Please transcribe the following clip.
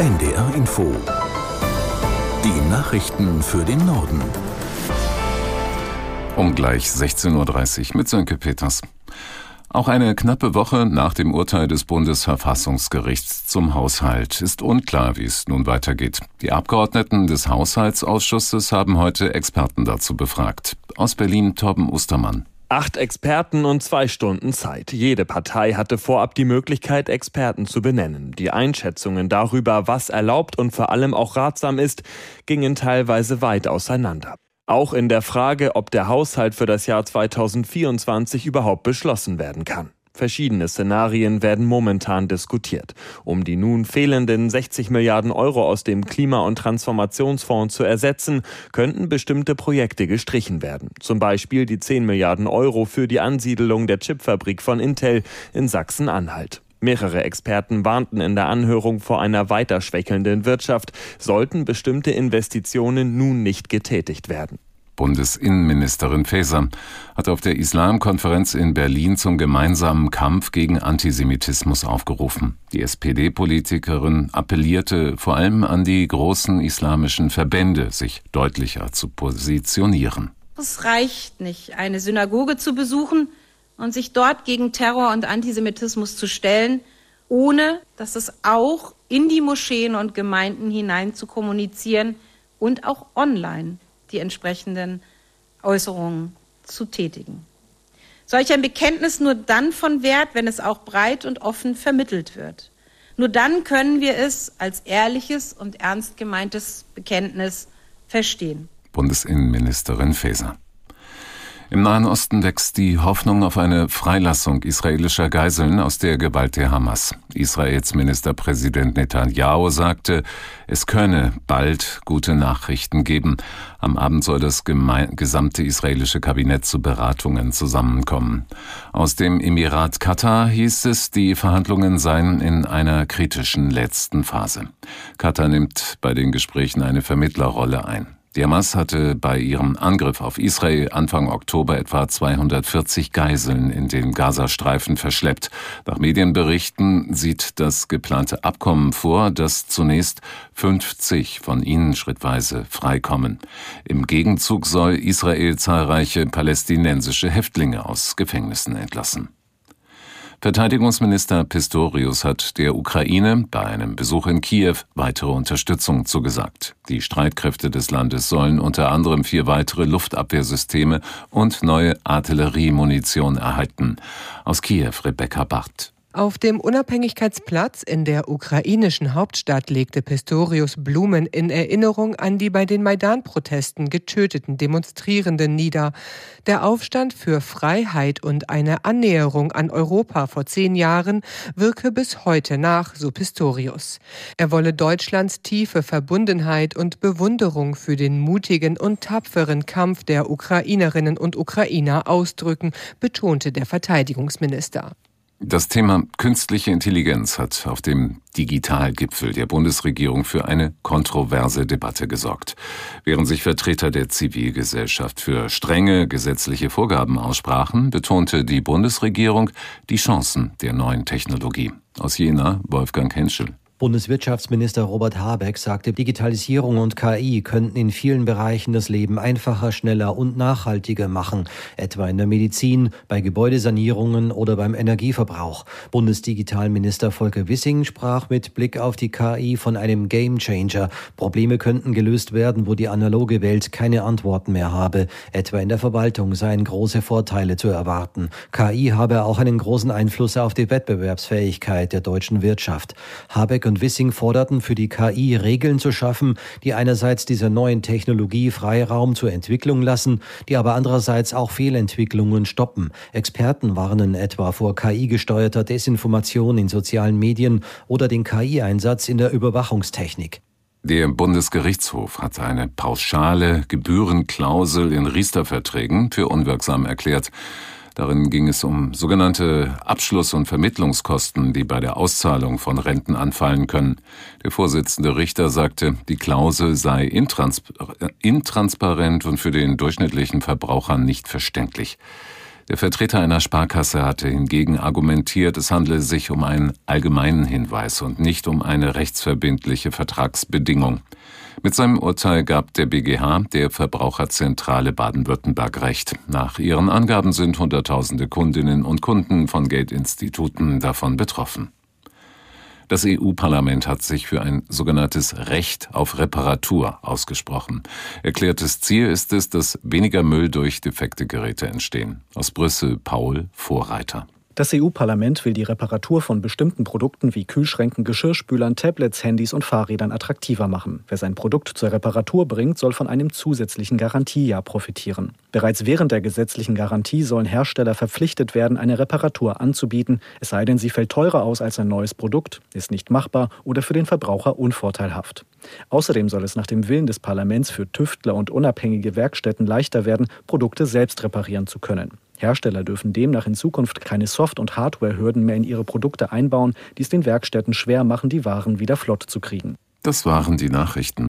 NDR Info. Die Nachrichten für den Norden. Um gleich 16.30 Uhr mit Sönke Peters. Auch eine knappe Woche nach dem Urteil des Bundesverfassungsgerichts zum Haushalt ist unklar, wie es nun weitergeht. Die Abgeordneten des Haushaltsausschusses haben heute Experten dazu befragt. Aus Berlin Torben Ostermann. Acht Experten und zwei Stunden Zeit. Jede Partei hatte vorab die Möglichkeit, Experten zu benennen. Die Einschätzungen darüber, was erlaubt und vor allem auch ratsam ist, gingen teilweise weit auseinander. Auch in der Frage, ob der Haushalt für das Jahr 2024 überhaupt beschlossen werden kann. Verschiedene Szenarien werden momentan diskutiert. Um die nun fehlenden 60 Milliarden Euro aus dem Klima- und Transformationsfonds zu ersetzen, könnten bestimmte Projekte gestrichen werden. Zum Beispiel die 10 Milliarden Euro für die Ansiedelung der Chipfabrik von Intel in Sachsen-Anhalt. Mehrere Experten warnten in der Anhörung vor einer weiter schwächelnden Wirtschaft, sollten bestimmte Investitionen nun nicht getätigt werden. Bundesinnenministerin Faeser hat auf der Islamkonferenz in Berlin zum gemeinsamen Kampf gegen Antisemitismus aufgerufen. Die SPD-Politikerin appellierte vor allem an die großen islamischen Verbände, sich deutlicher zu positionieren. Es reicht nicht, eine Synagoge zu besuchen und sich dort gegen Terror und Antisemitismus zu stellen, ohne dass es auch in die Moscheen und Gemeinden hinein zu kommunizieren und auch online die entsprechenden Äußerungen zu tätigen. Solch ein Bekenntnis nur dann von Wert, wenn es auch breit und offen vermittelt wird. Nur dann können wir es als ehrliches und ernst gemeintes Bekenntnis verstehen. Bundesinnenministerin Faeser. Im Nahen Osten wächst die Hoffnung auf eine Freilassung israelischer Geiseln aus der Gewalt der Hamas. Israels Ministerpräsident Netanyahu sagte, es könne bald gute Nachrichten geben. Am Abend soll das gesamte israelische Kabinett zu Beratungen zusammenkommen. Aus dem Emirat Katar hieß es, die Verhandlungen seien in einer kritischen letzten Phase. Katar nimmt bei den Gesprächen eine Vermittlerrolle ein. Die Hamas hatte bei ihrem Angriff auf Israel Anfang Oktober etwa 240 Geiseln in den Gazastreifen verschleppt. Nach Medienberichten sieht das geplante Abkommen vor, dass zunächst 50 von ihnen schrittweise freikommen. Im Gegenzug soll Israel zahlreiche palästinensische Häftlinge aus Gefängnissen entlassen. Verteidigungsminister Pistorius hat der Ukraine bei einem Besuch in Kiew weitere Unterstützung zugesagt. Die Streitkräfte des Landes sollen unter anderem vier weitere Luftabwehrsysteme und neue Artilleriemunition erhalten. Aus Kiew Rebecca Barth. Auf dem Unabhängigkeitsplatz in der ukrainischen Hauptstadt legte Pistorius Blumen in Erinnerung an die bei den Maidan-Protesten getöteten Demonstrierenden nieder. Der Aufstand für Freiheit und eine Annäherung an Europa vor zehn Jahren wirke bis heute nach, so Pistorius. Er wolle Deutschlands tiefe Verbundenheit und Bewunderung für den mutigen und tapferen Kampf der Ukrainerinnen und Ukrainer ausdrücken, betonte der Verteidigungsminister. Das Thema künstliche Intelligenz hat auf dem Digitalgipfel der Bundesregierung für eine kontroverse Debatte gesorgt. Während sich Vertreter der Zivilgesellschaft für strenge gesetzliche Vorgaben aussprachen, betonte die Bundesregierung die Chancen der neuen Technologie. Aus Jena Wolfgang Henschel. Bundeswirtschaftsminister Robert Habeck sagte, Digitalisierung und KI könnten in vielen Bereichen das Leben einfacher, schneller und nachhaltiger machen, etwa in der Medizin, bei Gebäudesanierungen oder beim Energieverbrauch. Bundesdigitalminister Volker Wissing sprach mit Blick auf die KI von einem Gamechanger. Probleme könnten gelöst werden, wo die analoge Welt keine Antworten mehr habe. Etwa in der Verwaltung seien große Vorteile zu erwarten. KI habe auch einen großen Einfluss auf die Wettbewerbsfähigkeit der deutschen Wirtschaft. Habeck und Wissing forderten für die KI Regeln zu schaffen, die einerseits dieser neuen Technologie Freiraum zur Entwicklung lassen, die aber andererseits auch Fehlentwicklungen stoppen. Experten warnen etwa vor KI-gesteuerter Desinformation in sozialen Medien oder den KI-Einsatz in der Überwachungstechnik. Der Bundesgerichtshof hat eine pauschale Gebührenklausel in Riester-Verträgen für unwirksam erklärt. Darin ging es um sogenannte Abschluss- und Vermittlungskosten, die bei der Auszahlung von Renten anfallen können. Der Vorsitzende Richter sagte, die Klausel sei intransparent und für den durchschnittlichen Verbraucher nicht verständlich. Der Vertreter einer Sparkasse hatte hingegen argumentiert, es handle sich um einen allgemeinen Hinweis und nicht um eine rechtsverbindliche Vertragsbedingung. Mit seinem Urteil gab der BGH der Verbraucherzentrale Baden-Württemberg recht. Nach ihren Angaben sind Hunderttausende Kundinnen und Kunden von Geldinstituten davon betroffen. Das EU-Parlament hat sich für ein sogenanntes Recht auf Reparatur ausgesprochen. Erklärtes Ziel ist es, dass weniger Müll durch defekte Geräte entstehen. Aus Brüssel Paul Vorreiter. Das EU-Parlament will die Reparatur von bestimmten Produkten wie Kühlschränken, Geschirrspülern, Tablets, Handys und Fahrrädern attraktiver machen. Wer sein Produkt zur Reparatur bringt, soll von einem zusätzlichen Garantiejahr profitieren. Bereits während der gesetzlichen Garantie sollen Hersteller verpflichtet werden, eine Reparatur anzubieten, es sei denn, sie fällt teurer aus als ein neues Produkt, ist nicht machbar oder für den Verbraucher unvorteilhaft. Außerdem soll es nach dem Willen des Parlaments für Tüftler und unabhängige Werkstätten leichter werden, Produkte selbst reparieren zu können. Hersteller dürfen demnach in Zukunft keine Soft- und Hardwarehürden mehr in ihre Produkte einbauen, die es den Werkstätten schwer machen, die Waren wieder flott zu kriegen. Das waren die Nachrichten.